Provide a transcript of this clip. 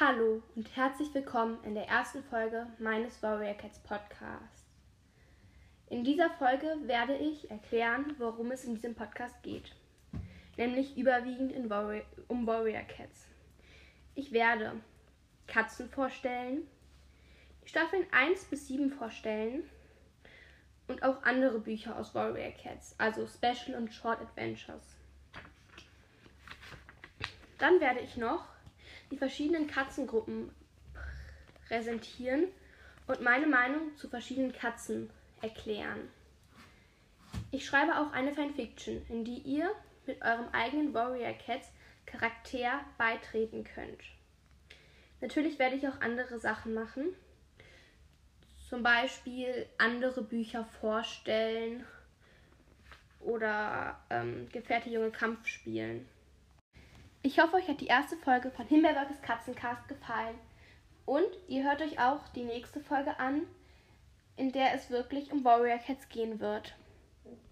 Hallo und herzlich willkommen in der ersten Folge meines Warrior Cats Podcasts. In dieser Folge werde ich erklären, worum es in diesem Podcast geht, nämlich überwiegend Warrior, um Warrior Cats. Ich werde Katzen vorstellen, die Staffeln 1 bis 7 vorstellen und auch andere Bücher aus Warrior Cats, also Special und Short Adventures. Dann werde ich noch die verschiedenen Katzengruppen präsentieren und meine Meinung zu verschiedenen Katzen erklären. Ich schreibe auch eine Fanfiction, in die ihr mit eurem eigenen Warrior Cats Charakter beitreten könnt. Natürlich werde ich auch andere Sachen machen, zum Beispiel andere Bücher vorstellen oder ähm, Gefährte junge Kampf spielen. Ich hoffe, euch hat die erste Folge von Himbeerberges Katzencast gefallen. Und ihr hört euch auch die nächste Folge an, in der es wirklich um Warrior Cats gehen wird.